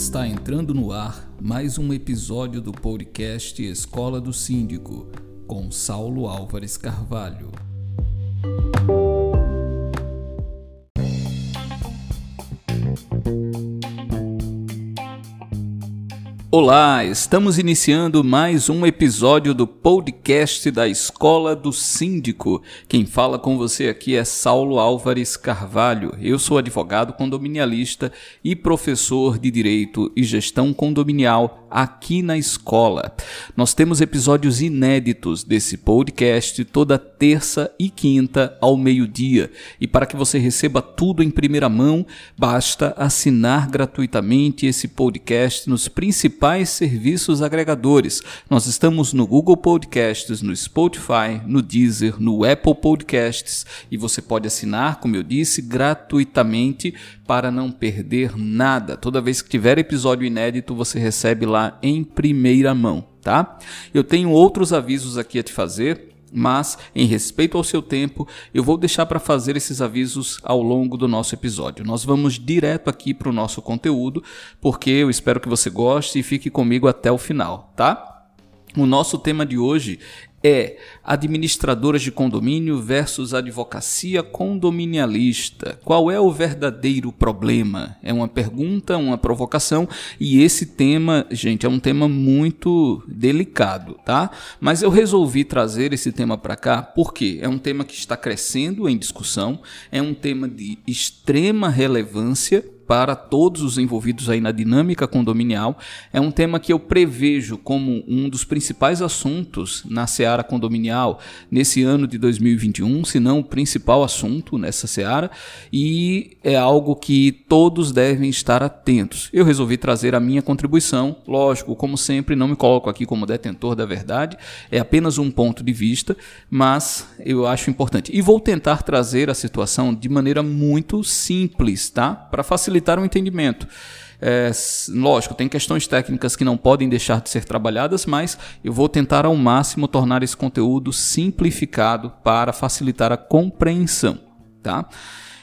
Está entrando no ar mais um episódio do podcast Escola do Síndico, com Saulo Álvares Carvalho. Olá, estamos iniciando mais um episódio do podcast da Escola do Síndico. Quem fala com você aqui é Saulo Álvares Carvalho. Eu sou advogado condominialista e professor de Direito e Gestão Condominial aqui na escola. Nós temos episódios inéditos desse podcast toda terça e quinta ao meio-dia. E para que você receba tudo em primeira mão, basta assinar gratuitamente esse podcast nos principais serviços agregadores. Nós estamos no Google Podcasts, no Spotify, no Deezer, no Apple Podcasts e você pode assinar, como eu disse, gratuitamente para não perder nada. Toda vez que tiver episódio inédito, você recebe lá em primeira mão, tá? Eu tenho outros avisos aqui a te fazer mas em respeito ao seu tempo, eu vou deixar para fazer esses avisos ao longo do nosso episódio. Nós vamos direto aqui para o nosso conteúdo, porque eu espero que você goste e fique comigo até o final, tá? O nosso tema de hoje é administradoras de condomínio versus advocacia condominialista. Qual é o verdadeiro problema? É uma pergunta, uma provocação e esse tema, gente, é um tema muito delicado, tá? Mas eu resolvi trazer esse tema para cá porque é um tema que está crescendo em discussão, é um tema de extrema relevância para todos os envolvidos aí na dinâmica condominial. É um tema que eu prevejo como um dos principais assuntos na seara condominial nesse ano de 2021, se não o principal assunto nessa seara, e é algo que todos devem estar atentos. Eu resolvi trazer a minha contribuição, lógico, como sempre, não me coloco aqui como detentor da verdade, é apenas um ponto de vista, mas eu acho importante. E vou tentar trazer a situação de maneira muito simples, tá? Para facilitar facilitar o entendimento. É, lógico, tem questões técnicas que não podem deixar de ser trabalhadas, mas eu vou tentar ao máximo tornar esse conteúdo simplificado para facilitar a compreensão. Tá?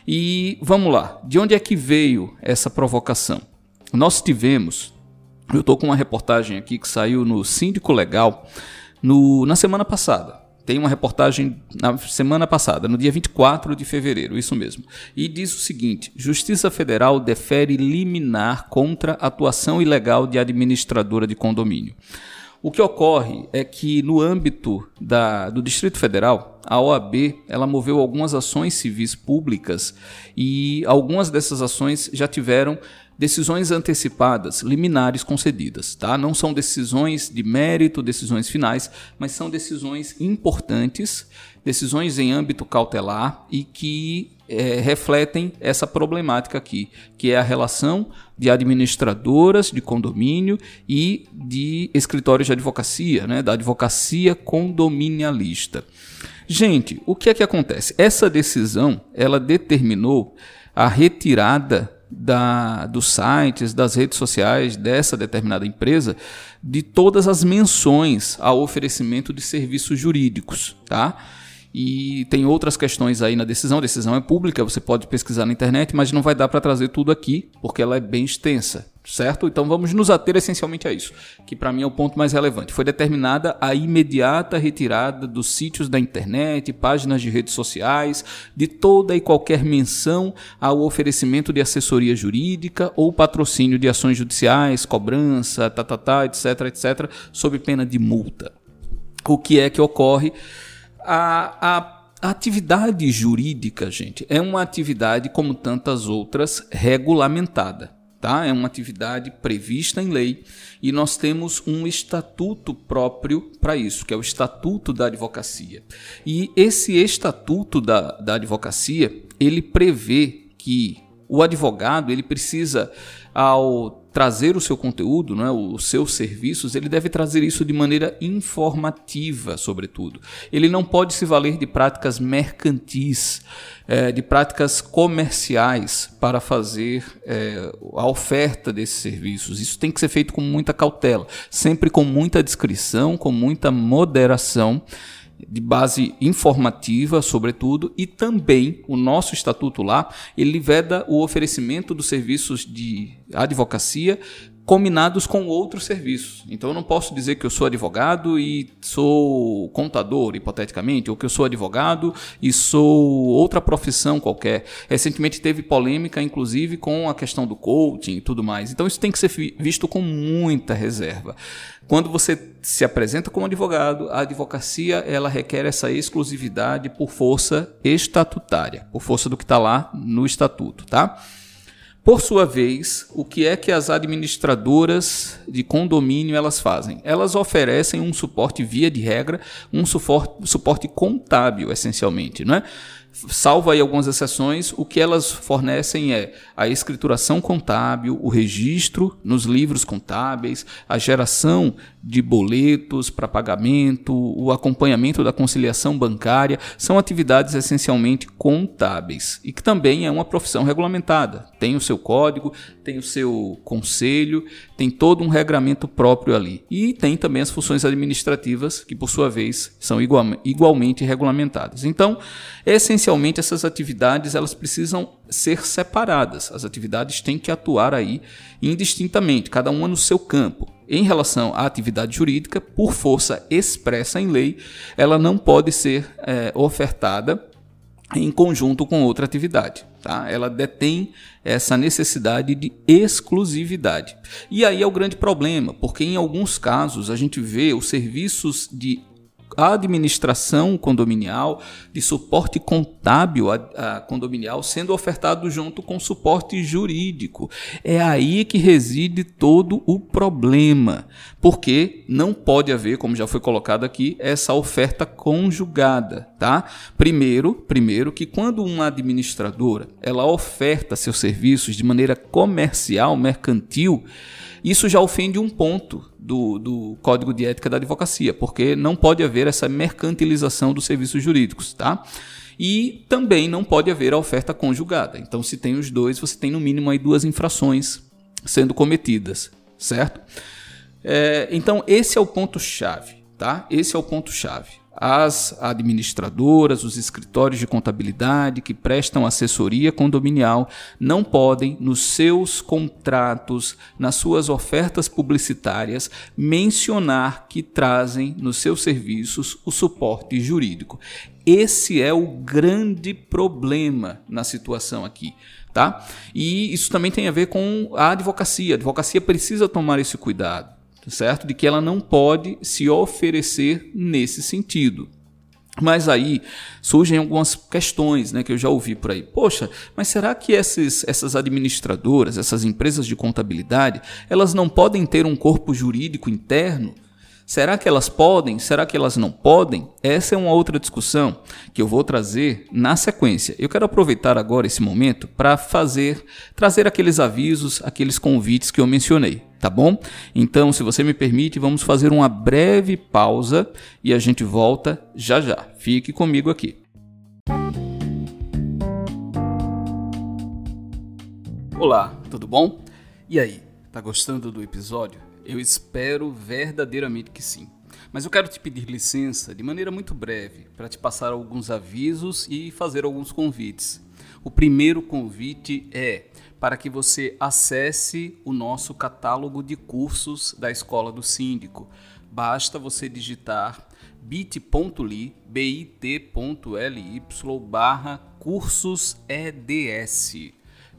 E vamos lá, de onde é que veio essa provocação? Nós tivemos, eu estou com uma reportagem aqui que saiu no Síndico Legal no, na semana passada tem uma reportagem na semana passada, no dia 24 de fevereiro, isso mesmo. E diz o seguinte: Justiça Federal defere liminar contra atuação ilegal de administradora de condomínio. O que ocorre é que no âmbito da, do Distrito Federal, a OAB ela moveu algumas ações civis públicas e algumas dessas ações já tiveram decisões antecipadas, liminares concedidas, tá? Não são decisões de mérito, decisões finais, mas são decisões importantes, decisões em âmbito cautelar e que é, refletem essa problemática aqui, que é a relação de administradoras de condomínio e de escritórios de advocacia, né, da advocacia condominialista. Gente, o que é que acontece? Essa decisão, ela determinou a retirada da, dos sites, das redes sociais dessa determinada empresa, de todas as menções ao oferecimento de serviços jurídicos, tá? E tem outras questões aí na decisão. A decisão é pública, você pode pesquisar na internet, mas não vai dar para trazer tudo aqui, porque ela é bem extensa, certo? Então vamos nos ater essencialmente a isso, que para mim é o ponto mais relevante. Foi determinada a imediata retirada dos sítios da internet, páginas de redes sociais, de toda e qualquer menção ao oferecimento de assessoria jurídica ou patrocínio de ações judiciais, cobrança, tá, tá, tá, etc, etc, sob pena de multa. O que é que ocorre? a, a a atividade jurídica, gente, é uma atividade como tantas outras regulamentada, tá? É uma atividade prevista em lei e nós temos um estatuto próprio para isso, que é o Estatuto da Advocacia. E esse estatuto da, da advocacia, ele prevê que o advogado, ele precisa ao trazer o seu conteúdo, né, os seus serviços, ele deve trazer isso de maneira informativa, sobretudo. Ele não pode se valer de práticas mercantis, é, de práticas comerciais para fazer é, a oferta desses serviços. Isso tem que ser feito com muita cautela, sempre com muita discrição, com muita moderação de base informativa, sobretudo, e também o nosso estatuto lá, ele veda o oferecimento dos serviços de advocacia combinados com outros serviços. Então eu não posso dizer que eu sou advogado e sou contador, hipoteticamente, ou que eu sou advogado e sou outra profissão qualquer. Recentemente teve polêmica, inclusive, com a questão do coaching e tudo mais. Então isso tem que ser visto com muita reserva. Quando você se apresenta como advogado, a advocacia ela requer essa exclusividade por força estatutária, por força do que está lá no estatuto, tá? Por sua vez, o que é que as administradoras de condomínio elas fazem? Elas oferecem um suporte via de regra, um suporte, suporte contábil essencialmente, não é? salvo aí algumas exceções, o que elas fornecem é a escrituração contábil, o registro nos livros contábeis, a geração de boletos para pagamento, o acompanhamento da conciliação bancária, são atividades essencialmente contábeis e que também é uma profissão regulamentada. Tem o seu código, tem o seu conselho, tem todo um regramento próprio ali. E tem também as funções administrativas, que por sua vez são igual, igualmente regulamentadas. Então, essencialmente essas atividades elas precisam ser separadas. As atividades têm que atuar aí indistintamente, cada uma no seu campo. Em relação à atividade jurídica, por força expressa em lei, ela não pode ser é, ofertada em conjunto com outra atividade. Tá? Ela detém essa necessidade de exclusividade. E aí é o grande problema, porque em alguns casos a gente vê os serviços de administração condominial, de suporte contábil a, a condominial sendo ofertado junto com suporte jurídico. É aí que reside todo o problema, porque não pode haver, como já foi colocado aqui, essa oferta conjugada, tá? Primeiro, primeiro que quando uma administradora ela oferta seus serviços de maneira comercial, mercantil, isso já ofende um ponto do, do Código de Ética da Advocacia, porque não pode haver essa mercantilização dos serviços jurídicos, tá? E também não pode haver a oferta conjugada. Então, se tem os dois, você tem no mínimo aí duas infrações sendo cometidas, certo? É, então, esse é o ponto-chave, tá? Esse é o ponto-chave as administradoras, os escritórios de contabilidade que prestam assessoria condominial não podem, nos seus contratos, nas suas ofertas publicitárias, mencionar que trazem nos seus serviços o suporte jurídico. Esse é o grande problema na situação aqui. Tá? E isso também tem a ver com a advocacia. A advocacia precisa tomar esse cuidado certo? De que ela não pode se oferecer nesse sentido. Mas aí surgem algumas questões né, que eu já ouvi por aí. Poxa, mas será que esses, essas administradoras, essas empresas de contabilidade, elas não podem ter um corpo jurídico interno? Será que elas podem? Será que elas não podem? Essa é uma outra discussão que eu vou trazer na sequência. Eu quero aproveitar agora esse momento para fazer, trazer aqueles avisos, aqueles convites que eu mencionei, tá bom? Então, se você me permite, vamos fazer uma breve pausa e a gente volta já já. Fique comigo aqui. Olá, tudo bom? E aí, tá gostando do episódio? Eu espero verdadeiramente que sim. Mas eu quero te pedir licença de maneira muito breve para te passar alguns avisos e fazer alguns convites. O primeiro convite é para que você acesse o nosso catálogo de cursos da Escola do Síndico. Basta você digitar bit.ly, bit.ly barra cursos EDS,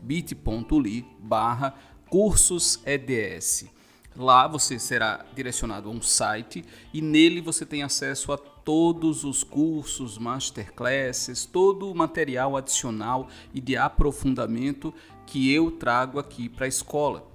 bit.ly barra cursos EDS. Lá você será direcionado a um site e nele você tem acesso a todos os cursos, masterclasses, todo o material adicional e de aprofundamento que eu trago aqui para a escola.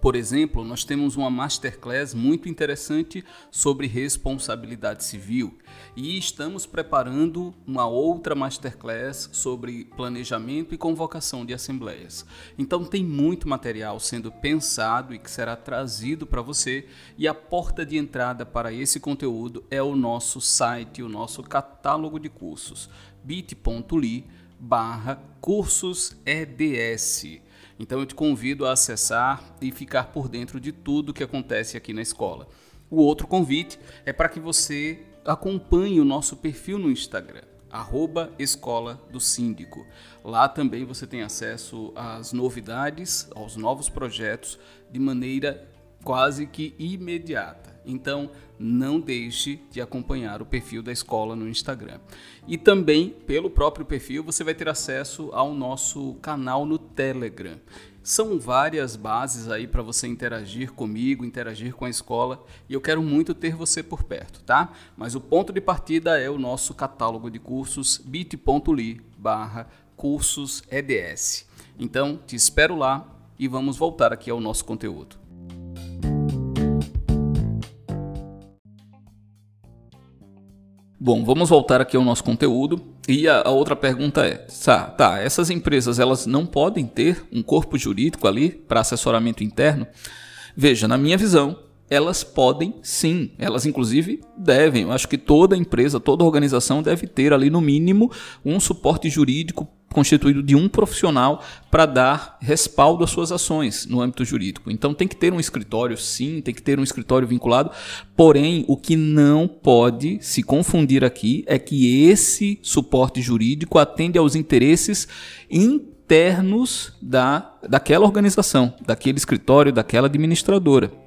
Por exemplo, nós temos uma masterclass muito interessante sobre responsabilidade civil e estamos preparando uma outra masterclass sobre planejamento e convocação de assembleias. Então tem muito material sendo pensado e que será trazido para você e a porta de entrada para esse conteúdo é o nosso site, o nosso catálogo de cursos bit.ly barra cursos EDS. Então eu te convido a acessar e ficar por dentro de tudo que acontece aqui na escola. O outro convite é para que você acompanhe o nosso perfil no Instagram arroba Escola do Síndico. Lá também você tem acesso às novidades, aos novos projetos de maneira quase que imediata. Então, não deixe de acompanhar o perfil da escola no Instagram. E também, pelo próprio perfil, você vai ter acesso ao nosso canal no Telegram. São várias bases aí para você interagir comigo, interagir com a escola, e eu quero muito ter você por perto, tá? Mas o ponto de partida é o nosso catálogo de cursos bit.ly barra cursos EDS. Então, te espero lá e vamos voltar aqui ao nosso conteúdo. Bom, vamos voltar aqui ao nosso conteúdo. E a, a, outra pergunta é: tá, tá, essas empresas elas não podem ter um corpo jurídico ali para assessoramento interno? Veja, na minha visão, elas podem sim, elas inclusive devem. Eu acho que toda empresa, toda organização deve ter ali no mínimo um suporte jurídico constituído de um profissional para dar respaldo às suas ações no âmbito jurídico. Então tem que ter um escritório, sim, tem que ter um escritório vinculado. Porém, o que não pode se confundir aqui é que esse suporte jurídico atende aos interesses internos da, daquela organização, daquele escritório, daquela administradora.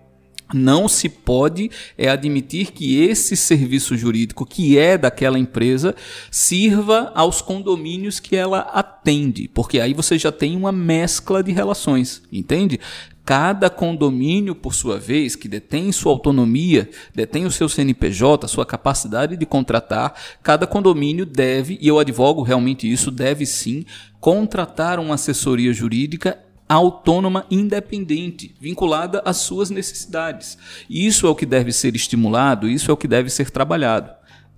Não se pode é admitir que esse serviço jurídico que é daquela empresa sirva aos condomínios que ela atende, porque aí você já tem uma mescla de relações, entende? Cada condomínio, por sua vez, que detém sua autonomia, detém o seu CNPJ, sua capacidade de contratar, cada condomínio deve, e eu advogo realmente isso, deve sim contratar uma assessoria jurídica autônoma independente, vinculada às suas necessidades. Isso é o que deve ser estimulado, isso é o que deve ser trabalhado.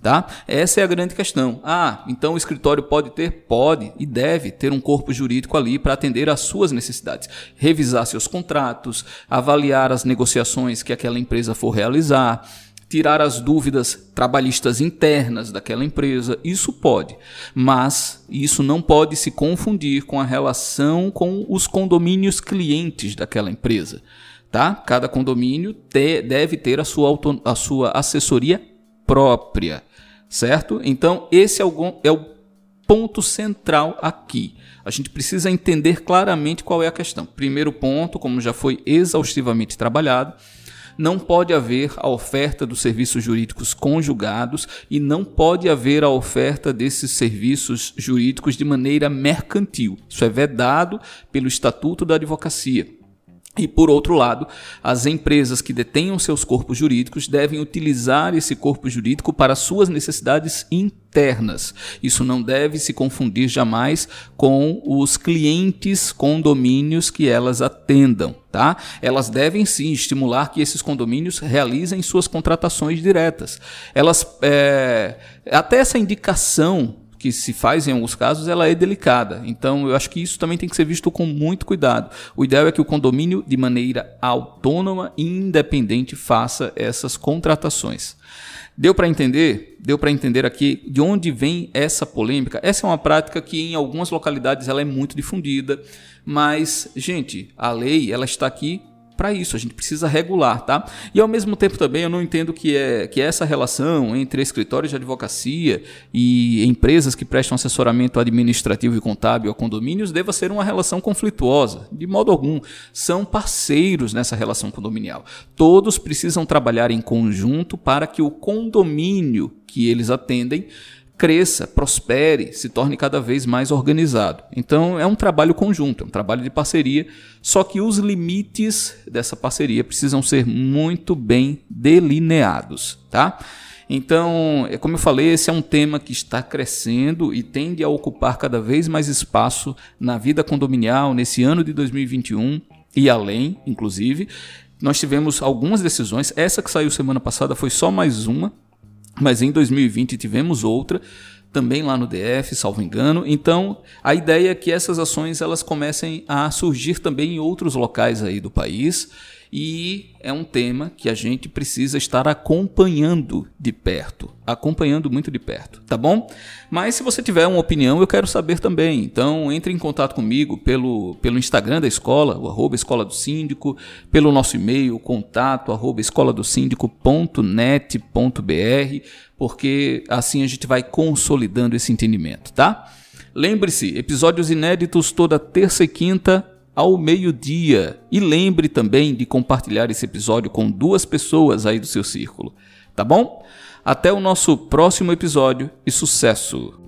Tá? Essa é a grande questão. Ah, então o escritório pode ter? Pode e deve ter um corpo jurídico ali para atender às suas necessidades. Revisar seus contratos, avaliar as negociações que aquela empresa for realizar, tirar as dúvidas trabalhistas internas daquela empresa, isso pode, mas isso não pode se confundir com a relação com os condomínios clientes daquela empresa. Tá? Cada condomínio te, deve ter a sua, auto, a sua assessoria própria, certo? Então, esse é o, é o ponto central aqui. A gente precisa entender claramente qual é a questão. Primeiro ponto, como já foi exaustivamente trabalhado, não pode haver a oferta dos serviços jurídicos conjugados e não pode haver a oferta desses serviços jurídicos de maneira mercantil. Isso é vedado pelo Estatuto da Advocacia. E por outro lado, as empresas que detenham seus corpos jurídicos devem utilizar esse corpo jurídico para suas necessidades internas. Isso não deve se confundir jamais com os clientes condomínios que elas atendam. Tá? Elas devem sim estimular que esses condomínios realizem suas contratações diretas. Elas é, até essa indicação que se faz em alguns casos, ela é delicada. Então, eu acho que isso também tem que ser visto com muito cuidado. O ideal é que o condomínio, de maneira autônoma e independente, faça essas contratações. Deu para entender? Deu para entender aqui de onde vem essa polêmica? Essa é uma prática que em algumas localidades ela é muito difundida, mas gente, a lei ela está aqui para isso, a gente precisa regular, tá? E ao mesmo tempo também eu não entendo que é que essa relação entre escritórios de advocacia e empresas que prestam assessoramento administrativo e contábil a condomínios deva ser uma relação conflituosa, de modo algum. São parceiros nessa relação condominial. Todos precisam trabalhar em conjunto para que o condomínio que eles atendem cresça, prospere, se torne cada vez mais organizado. Então é um trabalho conjunto, é um trabalho de parceria, só que os limites dessa parceria precisam ser muito bem delineados, tá? Então, é como eu falei, esse é um tema que está crescendo e tende a ocupar cada vez mais espaço na vida condominial nesse ano de 2021 e além, inclusive. Nós tivemos algumas decisões, essa que saiu semana passada foi só mais uma, mas em 2020 tivemos outra também lá no DF, salvo engano. Então, a ideia é que essas ações elas comecem a surgir também em outros locais aí do país e é um tema que a gente precisa estar acompanhando de perto, acompanhando muito de perto, tá bom? Mas se você tiver uma opinião, eu quero saber também. Então entre em contato comigo pelo, pelo Instagram da escola, o arroba escola do síndico, pelo nosso e-mail, contato arroba escola do síndico.net.br, porque assim a gente vai consolidando esse entendimento, tá? Lembre-se, episódios inéditos toda terça e quinta ao meio-dia. E lembre também de compartilhar esse episódio com duas pessoas aí do seu círculo, tá bom? Até o nosso próximo episódio e sucesso!